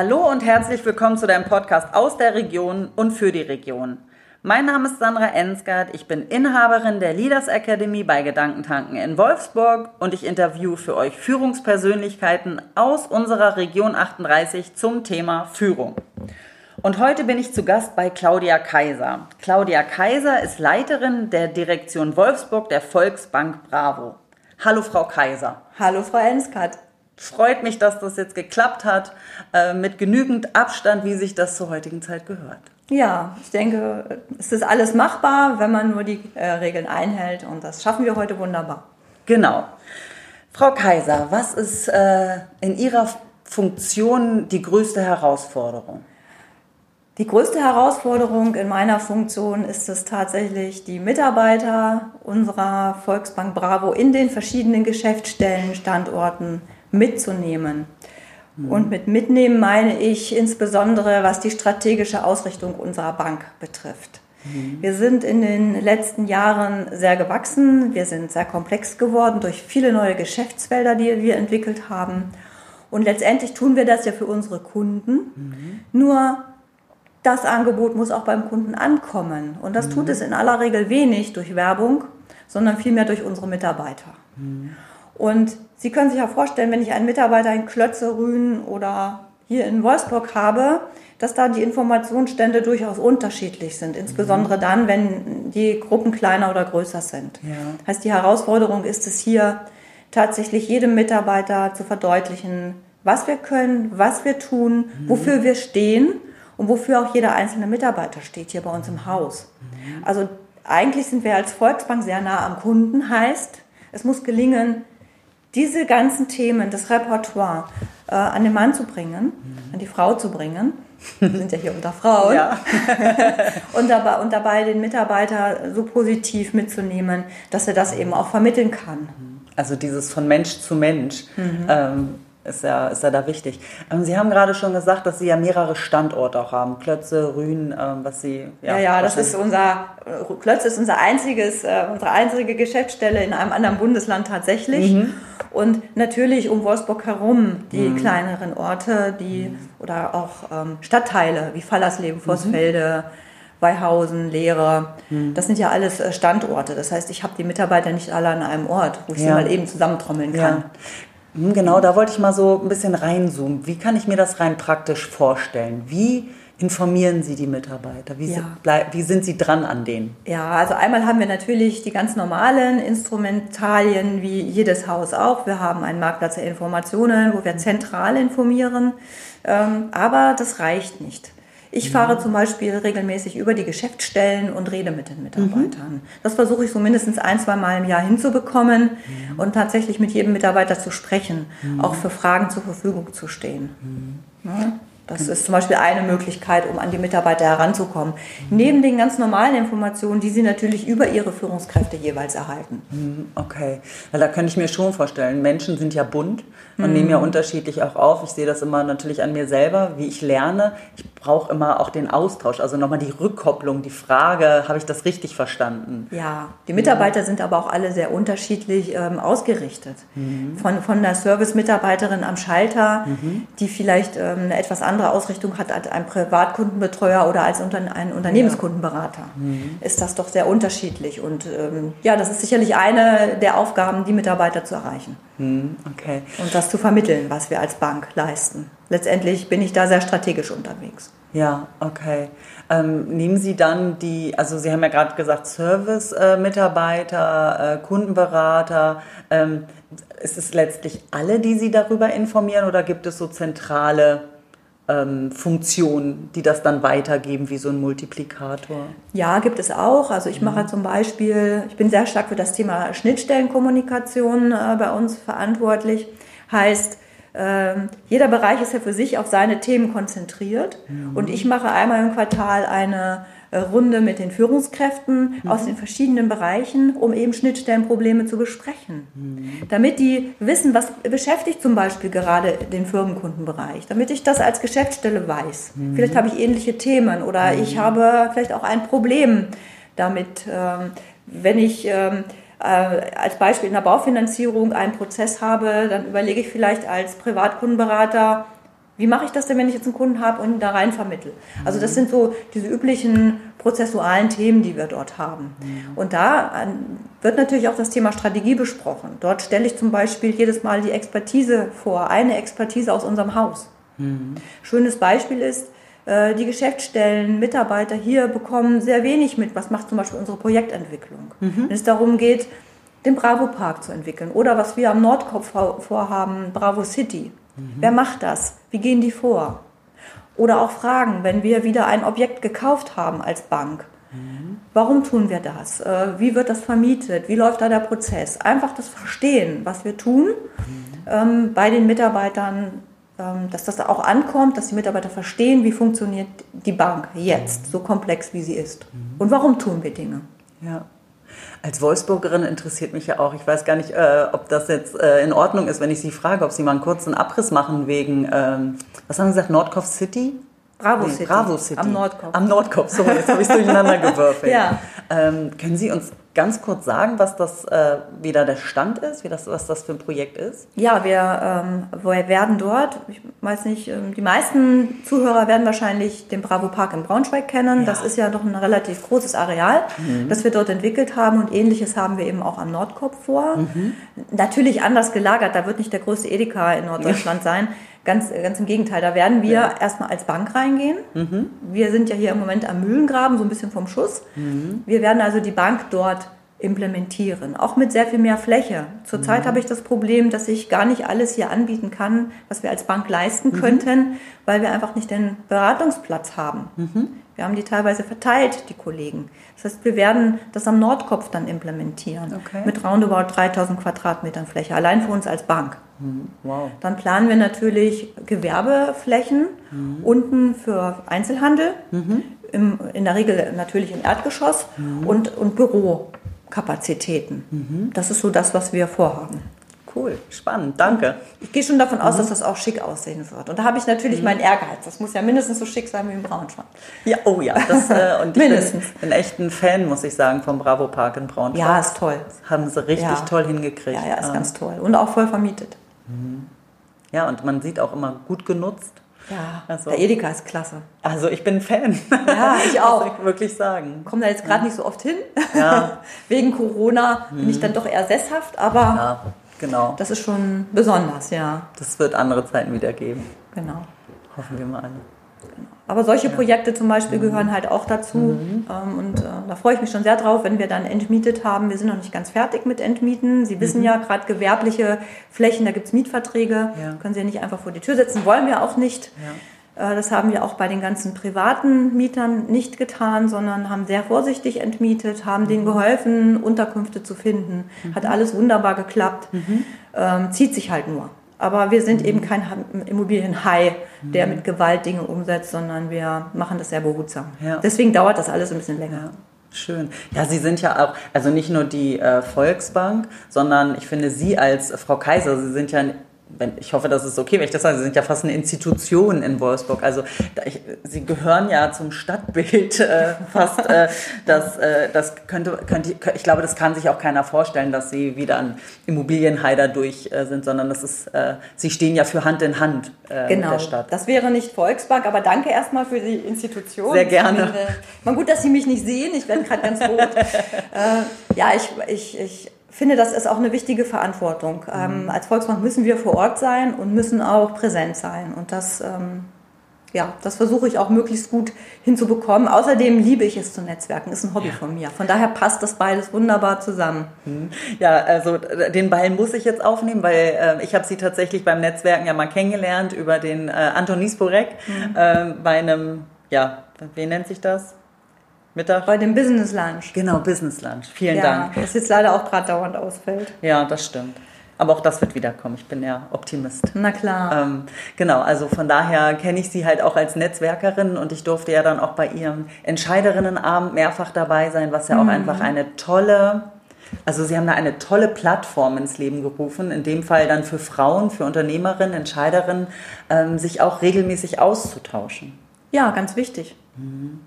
Hallo und herzlich willkommen zu deinem Podcast aus der Region und für die Region. Mein Name ist Sandra Ensgard, ich bin Inhaberin der Leaders Academy bei Gedankentanken in Wolfsburg und ich interview für euch Führungspersönlichkeiten aus unserer Region 38 zum Thema Führung. Und heute bin ich zu Gast bei Claudia Kaiser. Claudia Kaiser ist Leiterin der Direktion Wolfsburg der Volksbank Bravo. Hallo Frau Kaiser. Hallo Frau Ensgard. Freut mich, dass das jetzt geklappt hat, äh, mit genügend Abstand, wie sich das zur heutigen Zeit gehört. Ja, ich denke, es ist alles machbar, wenn man nur die äh, Regeln einhält und das schaffen wir heute wunderbar. Genau. Frau Kaiser, was ist äh, in Ihrer Funktion die größte Herausforderung? Die größte Herausforderung in meiner Funktion ist es tatsächlich, die Mitarbeiter unserer Volksbank Bravo in den verschiedenen Geschäftsstellen, Standorten mitzunehmen. Mhm. Und mit mitnehmen meine ich insbesondere, was die strategische Ausrichtung unserer Bank betrifft. Mhm. Wir sind in den letzten Jahren sehr gewachsen, wir sind sehr komplex geworden durch viele neue Geschäftsfelder, die wir entwickelt haben. Und letztendlich tun wir das ja für unsere Kunden. Mhm. Nur das Angebot muss auch beim Kunden ankommen. Und das tut mhm. es in aller Regel wenig durch Werbung, sondern vielmehr durch unsere Mitarbeiter. Mhm. Und Sie können sich ja vorstellen, wenn ich einen Mitarbeiter in Klötze, Rühen oder hier in Wolfsburg habe, dass da die Informationsstände durchaus unterschiedlich sind, insbesondere mhm. dann, wenn die Gruppen kleiner oder größer sind. Ja. Heißt, die Herausforderung ist es hier tatsächlich jedem Mitarbeiter zu verdeutlichen, was wir können, was wir tun, mhm. wofür wir stehen und wofür auch jeder einzelne Mitarbeiter steht hier bei uns im Haus. Mhm. Also eigentlich sind wir als Volksbank sehr nah am Kunden, heißt, es muss gelingen, diese ganzen Themen, das Repertoire äh, an den Mann zu bringen, mhm. an die Frau zu bringen. Wir sind ja hier unter Frauen. Ja. und, dabei, und dabei den Mitarbeiter so positiv mitzunehmen, dass er das eben auch vermitteln kann. Also dieses von Mensch zu Mensch. Mhm. Ähm, ist ja, ist ja da wichtig. Ähm, Sie haben gerade schon gesagt, dass Sie ja mehrere Standorte auch haben. Klötze, Rühen, ähm, was Sie. Ja, ja, ja das ist unser, Klötze ist unser einziges, äh, unsere einzige Geschäftsstelle in einem anderen Bundesland tatsächlich. Mhm. Und natürlich um Wolfsburg herum die mhm. kleineren Orte, die mhm. oder auch ähm, Stadtteile wie Fallersleben, Vossfelde. Mhm. Weihausen, Lehre. Mhm. Das sind ja alles äh, Standorte. Das heißt, ich habe die Mitarbeiter nicht alle an einem Ort, wo ich ja. sie mal eben zusammentrommeln kann. Ja. Hm, genau, da wollte ich mal so ein bisschen reinzoomen. Wie kann ich mir das rein praktisch vorstellen? Wie informieren Sie die Mitarbeiter? Wie, ja. wie, sind Sie dran an denen? Ja, also einmal haben wir natürlich die ganz normalen Instrumentalien, wie jedes Haus auch. Wir haben einen Marktplatz der Informationen, wo wir zentral informieren. Ähm, aber das reicht nicht. Ich fahre zum Beispiel regelmäßig über die Geschäftsstellen und rede mit den Mitarbeitern. Mhm. Das versuche ich so mindestens ein, zwei Mal im Jahr hinzubekommen mhm. und tatsächlich mit jedem Mitarbeiter zu sprechen, mhm. auch für Fragen zur Verfügung zu stehen. Mhm. Ja? Das ist zum Beispiel eine Möglichkeit, um an die Mitarbeiter heranzukommen. Neben den ganz normalen Informationen, die sie natürlich über ihre Führungskräfte jeweils erhalten. Hm, okay, ja, da könnte ich mir schon vorstellen, Menschen sind ja bunt und mhm. nehmen ja unterschiedlich auch auf. Ich sehe das immer natürlich an mir selber, wie ich lerne. Ich brauche immer auch den Austausch, also nochmal die Rückkopplung, die Frage, habe ich das richtig verstanden? Ja, die Mitarbeiter mhm. sind aber auch alle sehr unterschiedlich ähm, ausgerichtet. Mhm. Von, von der Service-Mitarbeiterin am Schalter, mhm. die vielleicht ähm, eine etwas andere andere Ausrichtung hat als ein Privatkundenbetreuer oder als ein Unternehmenskundenberater. Mhm. Ist das doch sehr unterschiedlich. Und ähm, ja, das ist sicherlich eine der Aufgaben, die Mitarbeiter zu erreichen. Mhm. Okay. Und das zu vermitteln, was wir als Bank leisten. Letztendlich bin ich da sehr strategisch unterwegs. Ja, okay. Ähm, nehmen Sie dann die, also Sie haben ja gerade gesagt, Service-Mitarbeiter, äh, äh, Kundenberater. Ähm, ist es letztlich alle, die Sie darüber informieren oder gibt es so zentrale ähm, Funktionen, die das dann weitergeben wie so ein Multiplikator? Ja, gibt es auch. Also ich mache mhm. zum Beispiel, ich bin sehr stark für das Thema Schnittstellenkommunikation äh, bei uns verantwortlich. Heißt, äh, jeder Bereich ist ja für sich auf seine Themen konzentriert mhm. und ich mache einmal im Quartal eine Runde mit den Führungskräften mhm. aus den verschiedenen Bereichen, um eben Schnittstellenprobleme zu besprechen. Mhm. Damit die wissen, was beschäftigt zum Beispiel gerade den Firmenkundenbereich, damit ich das als Geschäftsstelle weiß. Mhm. Vielleicht habe ich ähnliche Themen oder mhm. ich habe vielleicht auch ein Problem damit, ähm, wenn ich ähm, äh, als Beispiel in der Baufinanzierung einen Prozess habe, dann überlege ich vielleicht als Privatkundenberater, Wie mache ich das denn, wenn ich jetzt einen Kunden habe und ihn da rein vermittle? Also das sind so diese üblichen prozessualen Themen, die wir dort haben. Und da ähm, wird natürlich auch das Thema Strategie besprochen. Dort stelle ich zum Beispiel jedes Mal die Expertise vor, eine Expertise aus unserem Haus. Schönes Beispiel ist, äh, die Geschäftsstellen, Mitarbeiter hier bekommen sehr wenig mit, was macht zum Beispiel unsere Projektentwicklung. Wenn es darum geht, den Bravo Park zu entwickeln oder was wir am Nordkopf vorhaben, Bravo City. Mhm. Wer macht das? Wie gehen die vor? Oder auch Fragen, wenn wir wieder ein Objekt gekauft haben als Bank. Mhm. Warum tun wir das? Äh, wie wird das vermietet? Wie läuft da der Prozess? Einfach das Verstehen, was wir tun, mhm. bei den Mitarbeitern, ähm, dass das auch ankommt, dass die Mitarbeiter verstehen, wie funktioniert die Bank jetzt, mhm. so komplex wie sie ist. Mhm. Und warum tun wir Dinge? Ja. Als Wolfsburgerin interessiert mich ja auch, ich weiß gar nicht, äh, ob das jetzt äh, in Ordnung ist, wenn ich Sie frage, ob Sie mal einen kurzen Abriss machen wegen, ähm, was haben Sie gesagt, Nordkopf City? Bravo nee, City. Bravo City. Am Nordkopf. Am Nordkopf, so, jetzt habe ich es durcheinander gewürfelt. ja. Ähm, können Sie uns ganz kurz sagen, was das, äh, wie da der Stand ist, wie das, was das für ein Projekt ist? Ja, wir, ähm, wir werden dort, ich weiß nicht, ähm, die meisten Zuhörer werden wahrscheinlich den Bravo Park in Braunschweig kennen. Ja. Das ist ja doch ein relativ großes Areal, mhm. das wir dort entwickelt haben und ähnliches haben wir eben auch am Nordkopf vor. Mhm. Natürlich anders gelagert, da wird nicht der größte Edeka in Norddeutschland sein. Ganz, ganz im Gegenteil, da werden wir ja. erstmal als Bank reingehen. Mhm. Wir sind ja hier im Moment am Mühlengraben, so ein bisschen vom Schuss. Mhm. Wir werden also die Bank dort implementieren, auch mit sehr viel mehr Fläche. Zurzeit mhm. habe ich das Problem, dass ich gar nicht alles hier anbieten kann, was wir als Bank leisten mhm. könnten, weil wir einfach nicht den Beratungsplatz haben. Mhm. Wir haben die teilweise verteilt, die Kollegen. Das heißt, wir werden das am Nordkopf dann implementieren okay. mit roundabout 3000 Quadratmetern Fläche, allein für uns als Bank. Mhm. Wow. Dann planen wir natürlich Gewerbeflächen mhm. unten für Einzelhandel, mhm. im, in der Regel natürlich im Erdgeschoss und, und Bürokapazitäten. Mhm. Das ist so das, was wir vorhaben. Cool, spannend, danke. Ich gehe schon davon aus, mhm. dass das auch schick aussehen wird. Und da habe ich natürlich mhm. meinen Ehrgeiz. Das muss ja mindestens so schick sein wie im Braunschweig. Ja, oh ja. Das, äh, und ich mindestens. bin, bin echt ein Fan, muss ich sagen, vom Bravo Park in Braunschweig. Ja, ist toll. Das haben sie richtig ja. toll hingekriegt. Ja, ja, ist ähm. ganz toll. Und auch voll vermietet. Mhm. Ja, und man sieht auch immer gut genutzt. Ja, also, der Edeka ist klasse. Also ich bin Fan. Ja, ich auch. Muss ich wirklich sagen. Komme da jetzt gerade ja. nicht so oft hin. Ja. Wegen Corona mhm. bin ich mhm. dann doch eher sesshaft, aber ja. Genau. Das ist schon besonders, ja. Das wird andere Zeiten wieder geben. Genau. Hoffen wir mal alle. Genau. Aber solche ja. Projekte zum Beispiel mhm. gehören halt auch dazu. Mhm. Ähm, und äh, da freue ich mich schon sehr drauf, wenn wir dann entmietet haben. Wir sind noch nicht ganz fertig mit Entmieten. Sie wissen mhm. ja, gerade gewerbliche Flächen, da gibt es Mietverträge. Ja. Können Sie ja nicht einfach vor die Tür setzen, wollen wir auch nicht. Ja. Äh, das haben wir auch bei den ganzen privaten Mietern nicht getan, sondern haben sehr vorsichtig entmietet, haben mhm. denen geholfen, Unterkünfte zu finden. Mhm. Hat alles wunderbar geklappt. Mhm. Ähm, zieht sich halt nur. Aber wir sind mhm. eben kein Immobilienhai, der mhm. mit Gewalt Dinge umsetzt, sondern wir machen das sehr behutsam. Ja. Deswegen dauert das alles ein bisschen länger. Schön. Ja, Sie sind ja auch, also nicht nur die äh, Volksbank, sondern ich finde Sie als Frau Kaiser, Sie sind ja wenn, ich hoffe, das ist okay, wenn ich das sage, Sie sind ja fast eine Institution in Wolfsburg. Also ich, Sie gehören ja zum Stadtbild äh, fast. Äh, das, äh, das könnte, könnte, ich glaube, das kann sich auch keiner vorstellen, dass Sie wieder ein Immobilienheider durch äh, sind, sondern das ist, äh, Sie stehen ja für Hand in Hand äh, genau. mit der Stadt. Das wäre nicht Volksbank, aber danke erstmal für die Institution. Sehr gerne. Mal gut, dass Sie mich nicht sehen. Ich werde gerade ganz rot. ja, ich, ich, ich finde, das ist auch eine wichtige Verantwortung. Ähm, mhm. als Volksbank müssen wir vor Ort sein und müssen auch präsent sein. Und das, ähm, ja, das versuche ich auch möglichst gut hinzubekommen. Außerdem liebe ich es zu netzwerken, ist ein Hobby ja. von mir. Von daher passt das beides wunderbar zusammen. Mhm. Ja, also den Ball muss ich jetzt aufnehmen, weil äh, ich habe sie tatsächlich beim Netzwerken ja mal kennengelernt über den äh, Anton Nisporek mhm. äh, bei einem, ja, wie nennt sich das? Mittag? Bei dem Business Lunch. Genau, Business Lunch. Vielen ja, Dank. Das jetzt leider auch gerade dauernd ausfällt. Ja, das stimmt. Aber auch das wird wiederkommen. Ich bin ja Optimist. Na klar. Ähm, genau, also von daher kenne ich sie halt auch als Netzwerkerin und ich durfte ja dann auch bei ihrem Entscheiderinnenabend mehrfach dabei sein, was ja auch mhm. einfach eine tolle, also sie haben da eine tolle Plattform ins Leben gerufen, in dem Fall dann für Frauen, für Unternehmerinnen, Entscheiderinnen, ähm, sich auch regelmäßig auszutauschen. Ja, ganz wichtig. Mhm.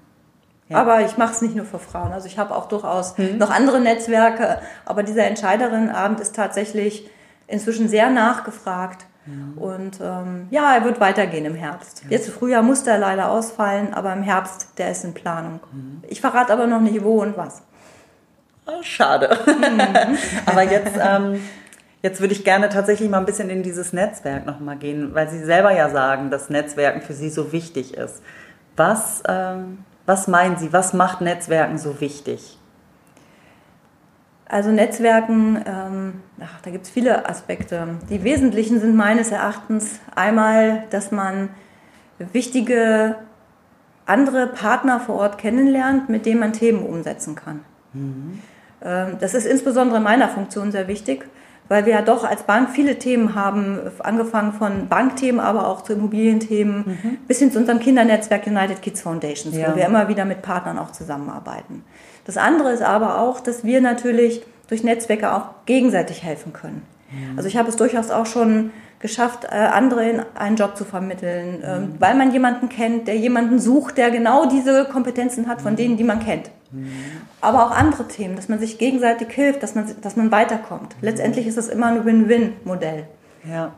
Ja. Aber ich mache es nicht nur für Frauen. Also ich habe auch durchaus mhm. noch andere Netzwerke. Aber dieser Entscheiderinnenabend ist tatsächlich inzwischen sehr nachgefragt. Mhm. Und ähm, ja, er wird weitergehen im Herbst. Ja. Jetzt im Frühjahr musste er leider ausfallen, aber im Herbst, der ist in Planung. Mhm. Ich verrate aber noch nicht wo und was. Ah, schade. Mhm. aber jetzt, ähm, jetzt würde ich gerne tatsächlich mal ein bisschen in dieses Netzwerk nochmal gehen, weil Sie selber ja sagen, dass Netzwerken für Sie so wichtig ist. Was, ähm, was meinen Sie, was macht Netzwerken so wichtig? Also Netzwerken, ähm, ach, da gibt es viele Aspekte. Die wesentlichen sind meines Erachtens einmal, dass man wichtige andere Partner vor Ort kennenlernt, mit denen man Themen umsetzen kann. Mhm. Ähm, das ist insbesondere in meiner Funktion sehr wichtig, weil wir ja doch als Bank viele Themen haben, angefangen von Bankthemen, aber auch zu Immobilienthemen, mhm. bis hin zu unserem Kindernetzwerk United Kids Foundations, ja. wo wir immer wieder mit Partnern auch zusammenarbeiten. Das andere ist aber auch, dass wir natürlich durch Netzwerke auch gegenseitig helfen können. Mhm. Also ich habe es durchaus auch schon geschafft, äh, andere in einen Job zu vermitteln, ähm, mhm. weil man jemanden kennt, der jemanden sucht, der genau diese Kompetenzen hat von mhm. denen, die man kennt. Mhm. Aber auch andere Themen, dass man sich gegenseitig hilft, dass man, dass man weiterkommt. Letztendlich ist es immer ein Win-Win-Modell. Ja.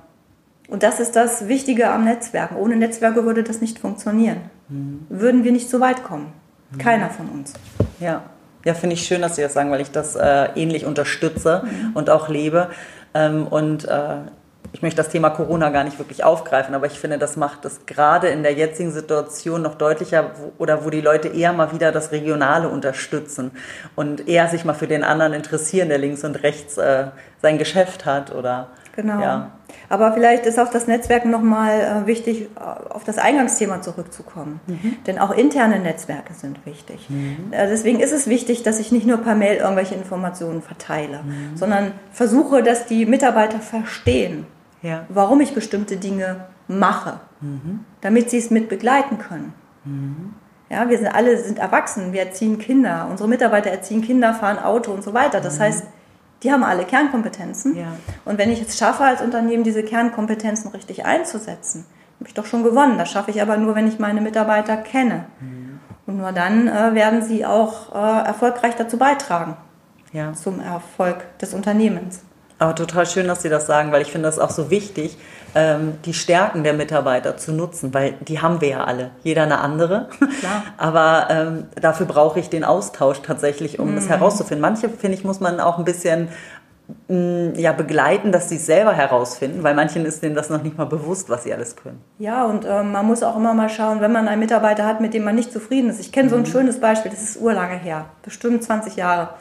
Und das ist das Wichtige am Netzwerken. Ohne Netzwerke würde das nicht funktionieren. Würden wir nicht so weit kommen. Keiner von uns. Ja. Ja, finde ich schön, dass Sie das sagen, weil ich das äh, ähnlich unterstütze mhm. und auch lebe. Ähm, und äh, ich möchte das Thema Corona gar nicht wirklich aufgreifen, aber ich finde, das macht es gerade in der jetzigen Situation noch deutlicher wo, oder wo die Leute eher mal wieder das Regionale unterstützen und eher sich mal für den anderen interessieren, der links und rechts äh, sein Geschäft hat oder Genau. Ja. Aber vielleicht ist auch das Netzwerk nochmal äh, wichtig, äh, auf das Eingangsthema zurückzukommen. Mhm. Denn auch interne Netzwerke sind wichtig. Mhm. Äh, deswegen ist es wichtig, dass ich nicht nur per Mail irgendwelche Informationen verteile, mhm. sondern versuche, dass die Mitarbeiter verstehen, ja. warum ich bestimmte Dinge mache, mhm. damit sie es mit begleiten können. Mhm. Ja, wir sind alle sind erwachsen, wir erziehen Kinder, unsere Mitarbeiter erziehen Kinder, fahren Auto und so weiter. Das mhm. heißt, die haben alle Kernkompetenzen. Ja. Und wenn ich es schaffe, als Unternehmen diese Kernkompetenzen richtig einzusetzen, habe ich doch schon gewonnen. Das schaffe ich aber nur, wenn ich meine Mitarbeiter kenne. Mhm. Und nur dann äh, werden sie auch äh, erfolgreich dazu beitragen ja. zum Erfolg des Unternehmens. Aber total schön, dass Sie das sagen, weil ich finde das auch so wichtig, ähm, die Stärken der Mitarbeiter zu nutzen, weil die haben wir ja alle, jeder eine andere. Klar. Aber ähm, dafür brauche ich den Austausch tatsächlich, um mhm. das herauszufinden. Manche, finde ich, muss man auch ein bisschen mm, ja, begleiten, dass sie es selber herausfinden, weil manchen ist denen das noch nicht mal bewusst, was sie alles können. Ja, und äh, man muss auch immer mal schauen, wenn man einen Mitarbeiter hat, mit dem man nicht zufrieden ist. Ich kenne so ein mhm. schönes Beispiel, das ist urlange her, bestimmt 20 Jahre.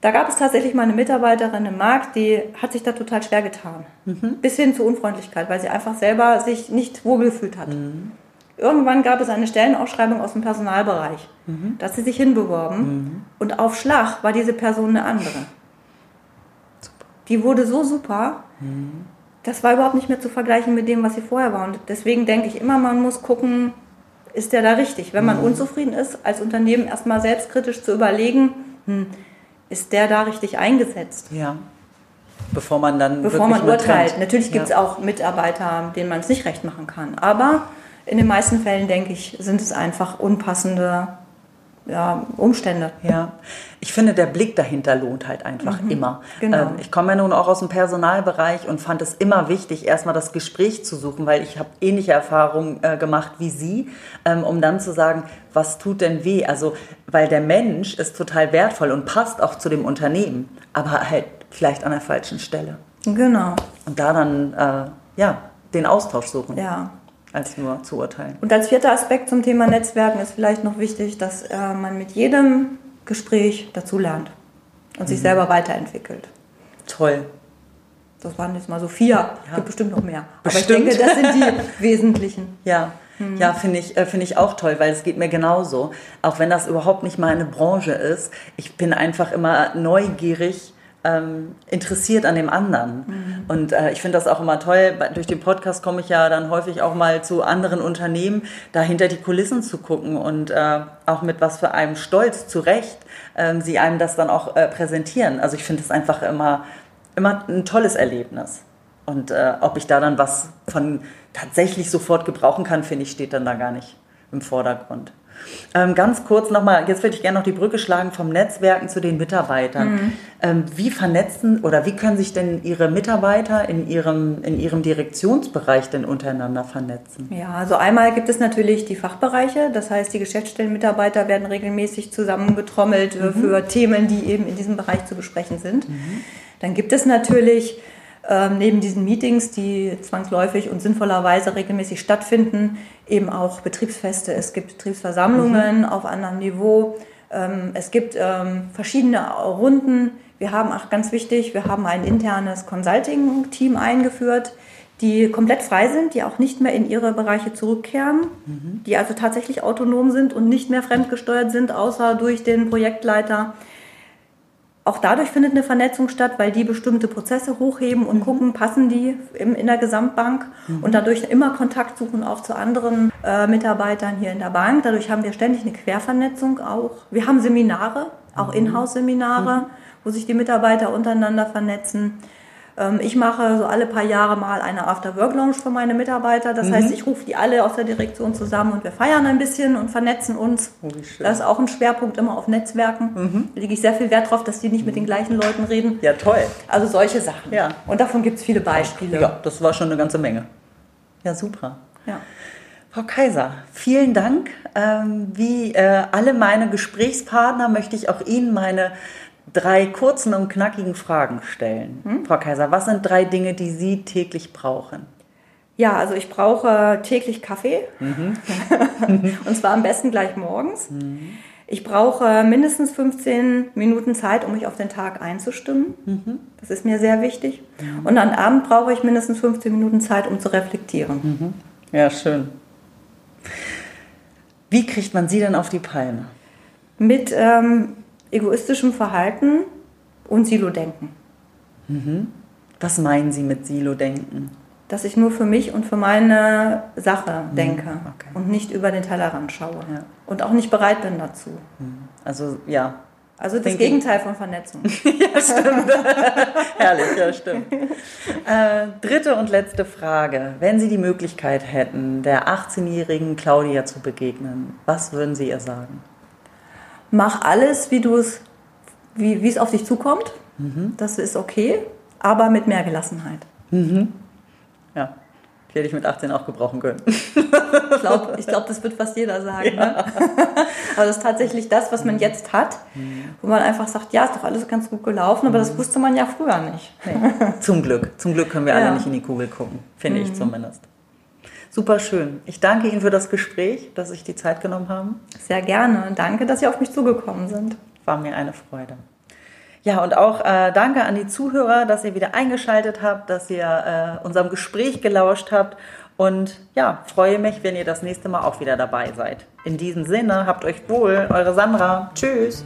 Da gab es tatsächlich mal eine Mitarbeiterin im Markt, die hat sich da total schwer getan. Mhm. Bis hin zur Unfreundlichkeit, weil sie einfach selber sich nicht wohlgefühlt hat. Mhm. Irgendwann gab es eine Stellenausschreibung aus dem Personalbereich. Mhm. Da hat sie sich hinbeworben mhm. und auf Schlag war diese Person eine andere. Super. Die wurde so super, mhm. das war überhaupt nicht mehr zu vergleichen mit dem, was sie vorher war. Und deswegen denke ich immer, man muss gucken, ist der da richtig? Wenn man mhm. unzufrieden ist, als Unternehmen erstmal selbstkritisch zu überlegen, hm, ist der da richtig eingesetzt? Ja. Bevor man dann. Bevor man urteilt. Trennt. Natürlich gibt es ja. auch Mitarbeiter, denen man es nicht recht machen kann. Aber in den meisten Fällen, denke ich, sind es einfach unpassende ja, Umstände. Ja, ich finde, der Blick dahinter lohnt halt einfach mhm, immer. Genau. Ähm, ich komme ja nun auch aus dem Personalbereich und fand es immer wichtig, erstmal das Gespräch zu suchen, weil ich habe ähnliche Erfahrungen äh, gemacht wie Sie, ähm, um dann zu sagen, was tut denn weh? Also, weil der Mensch ist total wertvoll und passt auch zu dem Unternehmen, aber halt vielleicht an der falschen Stelle. Genau. Und da dann, äh, ja, den Austausch suchen. Ja, als nur zu urteilen. Und als vierter Aspekt zum Thema Netzwerken ist vielleicht noch wichtig, dass äh, man mit jedem Gespräch dazu lernt und mhm. sich selber weiterentwickelt. Toll. Das waren jetzt mal so vier. Ja. Gibt bestimmt noch mehr. Bestimmt. Aber ich denke, das sind die wesentlichen. Ja. Mhm. Ja, finde ich, äh, find ich auch toll, weil es geht mir genauso. Auch wenn das überhaupt nicht meine Branche ist. Ich bin einfach immer neugierig ähm, interessiert an dem anderen. Mhm. Und äh, ich finde das auch immer toll. Durch den Podcast komme ich ja dann häufig auch mal zu anderen Unternehmen, da hinter die Kulissen zu gucken und äh, auch mit was für einem Stolz zu Recht äh, sie einem das dann auch äh, präsentieren. Also ich finde es einfach immer, immer ein tolles Erlebnis. Und äh, ob ich da dann was von tatsächlich sofort gebrauchen kann, finde ich, steht dann da gar nicht im Vordergrund. Ähm, ganz kurz nochmal, jetzt würde ich gerne noch die Brücke schlagen vom Netzwerken zu den Mitarbeitern. Mhm. Ähm, wie vernetzen oder wie können sich denn Ihre Mitarbeiter in Ihrem, in Ihrem Direktionsbereich denn untereinander vernetzen? Ja, also einmal gibt es natürlich die Fachbereiche, das heißt, die Geschäftsstellenmitarbeiter werden regelmäßig zusammengetrommelt äh, mhm. für Themen, die eben in diesem Bereich zu besprechen sind. Mhm. Dann gibt es natürlich ähm, neben diesen Meetings, die zwangsläufig und sinnvollerweise regelmäßig stattfinden, eben auch Betriebsfeste. Es gibt Betriebsversammlungen mhm. auf anderem Niveau. Ähm, es gibt ähm, verschiedene Runden. Wir haben auch ganz wichtig, wir haben ein internes Consulting-Team eingeführt, die komplett frei sind, die auch nicht mehr in ihre Bereiche zurückkehren, mhm. die also tatsächlich autonom sind und nicht mehr fremdgesteuert sind, außer durch den Projektleiter. Auch dadurch findet eine Vernetzung statt, weil die bestimmte Prozesse hochheben und mhm. gucken, passen die im, in der Gesamtbank mhm. und dadurch immer Kontakt suchen auch zu anderen äh, Mitarbeitern hier in der Bank. Dadurch haben wir ständig eine Quervernetzung auch. Wir haben Seminare, auch mhm. Inhouse-Seminare, mhm. wo sich die Mitarbeiter untereinander vernetzen. Ähm, ich mache so alle paar Jahre mal eine After-Work-Lounge für meine Mitarbeiter. Das mhm. heißt, ich rufe die alle aus der Direktion zusammen und wir feiern ein bisschen und vernetzen uns. Oh, das ist auch ein Schwerpunkt immer auf Netzwerken. Mhm. Da lege ich sehr viel Wert drauf, dass die nicht mit den gleichen Leuten reden. Ja, toll. Also solche Sachen. Ja. Und davon gibt es viele Beispiele. Ja, das war schon eine ganze Menge. Ja, super. Ja. Frau Kaiser, vielen Dank. Ähm, wie äh, alle meine Gesprächspartner möchte ich auch Ihnen meine drei kurzen und knackigen Fragen stellen. Hm? Frau Kaiser, was sind drei Dinge, die Sie täglich brauchen? Ja, also ich brauche täglich Kaffee. Mhm. und zwar am besten gleich morgens. Mhm. Ich brauche mindestens 15 Minuten Zeit, um mich auf den Tag einzustimmen. Mhm. Das ist mir sehr wichtig. Mhm. Und am Abend brauche ich mindestens 15 Minuten Zeit, um zu reflektieren. Mhm. Ja, schön. Wie kriegt man Sie denn auf die Palme? Mit ähm, egoistischem Verhalten und Silo-Denken. Mhm. Was meinen Sie mit Silo-Denken? Dass ich nur für mich und für meine Sache mhm. denke okay. und nicht über den Tellerrand schaue. Ja. Und auch nicht bereit bin dazu. Mhm. Also ja. Also das. Gegenteil von Vernetzung. ja, stimmt. Herrlich, ja, stimmt. Äh, dritte und letzte Frage. Wenn Sie die Möglichkeit hätten, der 18-jährigen Claudia zu begegnen, was würden Sie ihr sagen? Mach alles, wie du es, wie, wie es auf dich zukommt. Mhm. Das ist okay, aber mit mehr Gelassenheit. Mhm. Ja, die hätte ich mit 18 auch gebrauchen können. ich glaube, ich glaub, das wird fast jeder sagen. Ja. Ne? aber das ist tatsächlich das, was man mhm. jetzt hat, mhm. wo man einfach sagt, ja, ist doch alles ganz gut gelaufen, aber das mhm. wusste man ja früher nicht. Nee. Zum Glück. Zum Glück können wir ja. alle nicht in die Kugel gucken, finde ich zumindest. Super schön. Ich danke Ihnen für das Gespräch, dass Sie sich die Zeit genommen haben. Sehr gerne danke, dass Sie auf mich zugekommen sind. War mir eine Freude. Ja, und auch äh, danke an die Zuhörer, dass ihr wieder eingeschaltet habt, dass ihr äh, unserem Gespräch gelauscht habt. Und ja, freue mich, wenn ihr das nächste Mal auch wieder dabei seid. In diesem Sinne, habt euch wohl, eure Sandra. Tschüss.